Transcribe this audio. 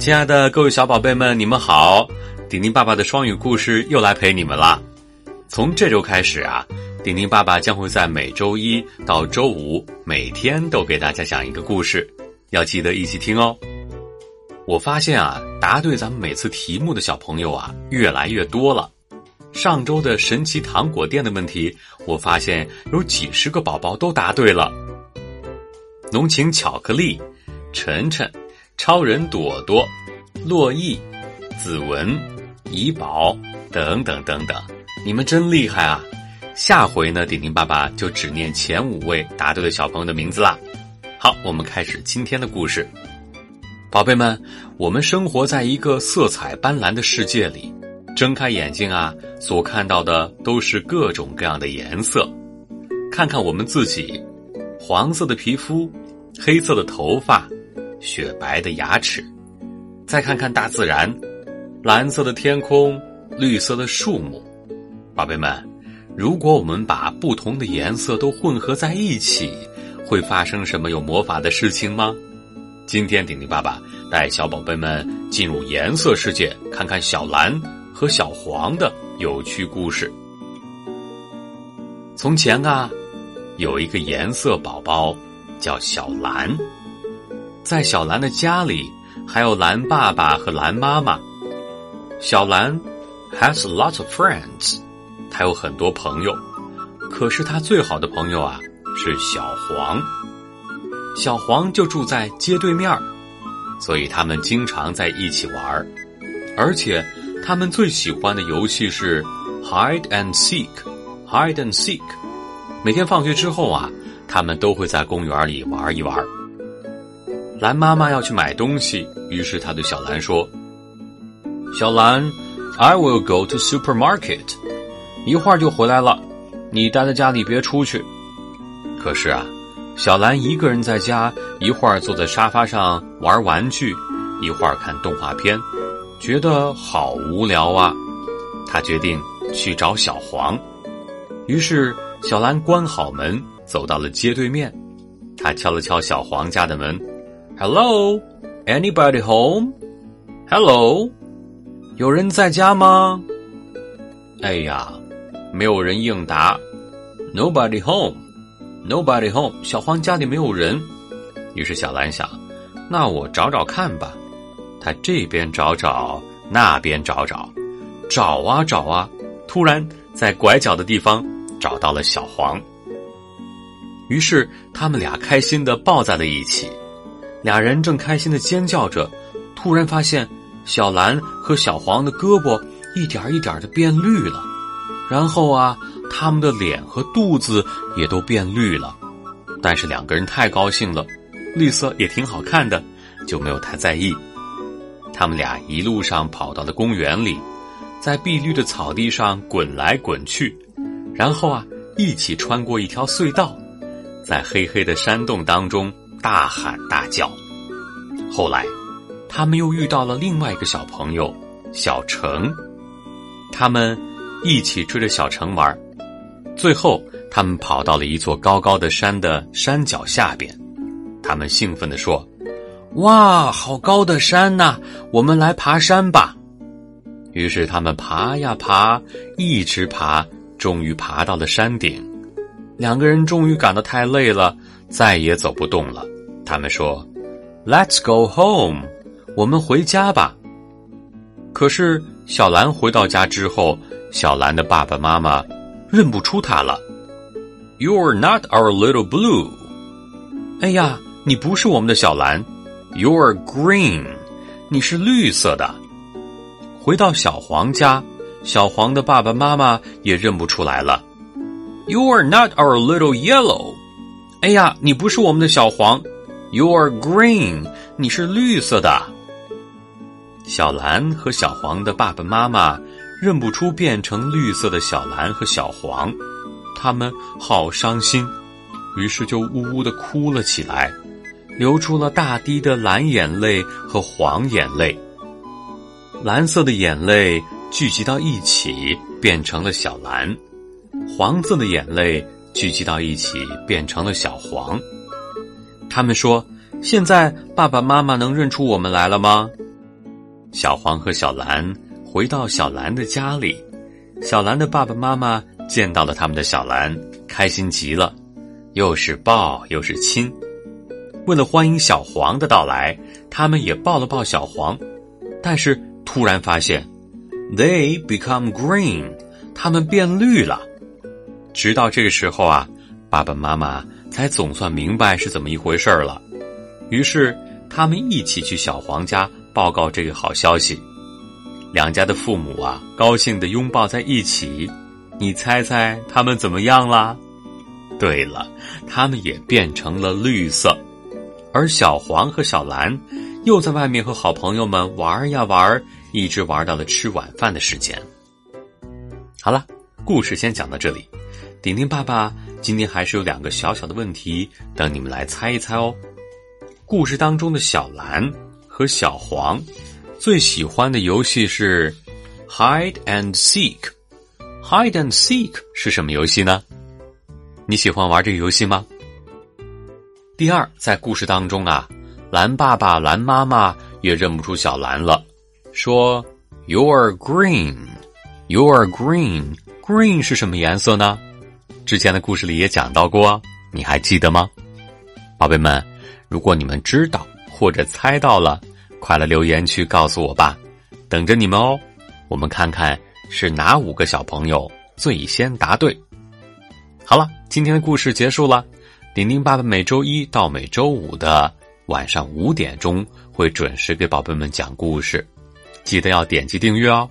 亲爱的各位小宝贝们，你们好！丁丁爸爸的双语故事又来陪你们啦。从这周开始啊，丁丁爸爸将会在每周一到周五每天都给大家讲一个故事，要记得一起听哦。我发现啊，答对咱们每次题目的小朋友啊越来越多了。上周的神奇糖果店的问题，我发现有几十个宝宝都答对了。浓情巧克力，晨晨。超人朵朵、洛毅、子文、怡宝等等等等，你们真厉害啊！下回呢，点点爸爸就只念前五位答对的小朋友的名字啦。好，我们开始今天的故事。宝贝们，我们生活在一个色彩斑斓的世界里，睁开眼睛啊，所看到的都是各种各样的颜色。看看我们自己，黄色的皮肤，黑色的头发。雪白的牙齿，再看看大自然，蓝色的天空，绿色的树木，宝贝们，如果我们把不同的颜色都混合在一起，会发生什么有魔法的事情吗？今天顶顶爸爸带小宝贝们进入颜色世界，看看小蓝和小黄的有趣故事。从前啊，有一个颜色宝宝，叫小蓝。在小兰的家里，还有蓝爸爸和蓝妈妈。小兰 has lots of friends，他有很多朋友。可是他最好的朋友啊是小黄。小黄就住在街对面所以他们经常在一起玩而且他们最喜欢的游戏是 hide and seek，hide and seek。每天放学之后啊，他们都会在公园里玩一玩。蓝妈妈要去买东西，于是她对小蓝说：“小蓝，I will go to supermarket，一会儿就回来了，你待在家里别出去。”可是啊，小蓝一个人在家，一会儿坐在沙发上玩玩具，一会儿看动画片，觉得好无聊啊。他决定去找小黄，于是小蓝关好门，走到了街对面，他敲了敲小黄家的门。Hello, anybody home? Hello，有人在家吗？哎呀，没有人应答。Nobody home, nobody home。小黄家里没有人。于是小蓝想，那我找找看吧。他这边找找，那边找找，找啊找啊，突然在拐角的地方找到了小黄。于是他们俩开心的抱在了一起。俩人正开心的尖叫着，突然发现小蓝和小黄的胳膊一点一点的变绿了，然后啊，他们的脸和肚子也都变绿了。但是两个人太高兴了，绿色也挺好看的，就没有太在意。他们俩一路上跑到了公园里，在碧绿的草地上滚来滚去，然后啊，一起穿过一条隧道，在黑黑的山洞当中。大喊大叫，后来，他们又遇到了另外一个小朋友小程，他们一起追着小程玩，最后他们跑到了一座高高的山的山脚下边，他们兴奋地说：“哇，好高的山呐！我们来爬山吧！”于是他们爬呀爬，一直爬，终于爬到了山顶。两个人终于感到太累了，再也走不动了。他们说：“Let's go home，我们回家吧。”可是小蓝回到家之后，小蓝的爸爸妈妈认不出他了。“You are not our little blue。”哎呀，你不是我们的小蓝。“You are green。”你是绿色的。回到小黄家，小黄的爸爸妈妈也认不出来了。“You are not our little yellow。”哎呀，你不是我们的小黄。You're green，你是绿色的。小蓝和小黄的爸爸妈妈认不出变成绿色的小蓝和小黄，他们好伤心，于是就呜呜的哭了起来，流出了大滴的蓝眼泪和黄眼泪。蓝色的眼泪聚集到一起变成了小蓝，黄色的眼泪聚集到一起变成了小黄。他们说：“现在爸爸妈妈能认出我们来了吗？”小黄和小蓝回到小蓝的家里，小蓝的爸爸妈妈见到了他们的小蓝，开心极了，又是抱又是亲。为了欢迎小黄的到来，他们也抱了抱小黄，但是突然发现，they become green，他们变绿了。直到这个时候啊，爸爸妈妈才总算明白是怎么一回事了。于是他们一起去小黄家报告这个好消息。两家的父母啊，高兴的拥抱在一起。你猜猜他们怎么样啦？对了，他们也变成了绿色。而小黄和小蓝又在外面和好朋友们玩呀玩，一直玩到了吃晚饭的时间。好了，故事先讲到这里。顶顶爸爸今天还是有两个小小的问题等你们来猜一猜哦。故事当中的小蓝和小黄最喜欢的游戏是 hide and seek。hide and seek 是什么游戏呢？你喜欢玩这个游戏吗？第二，在故事当中啊，蓝爸爸、蓝妈妈也认不出小蓝了，说：“You're green, you're green, green 是什么颜色呢？”之前的故事里也讲到过，你还记得吗？宝贝们，如果你们知道或者猜到了，快来留言区告诉我吧，等着你们哦。我们看看是哪五个小朋友最先答对。好了，今天的故事结束了。丁丁爸爸每周一到每周五的晚上五点钟会准时给宝贝们讲故事，记得要点击订阅哦。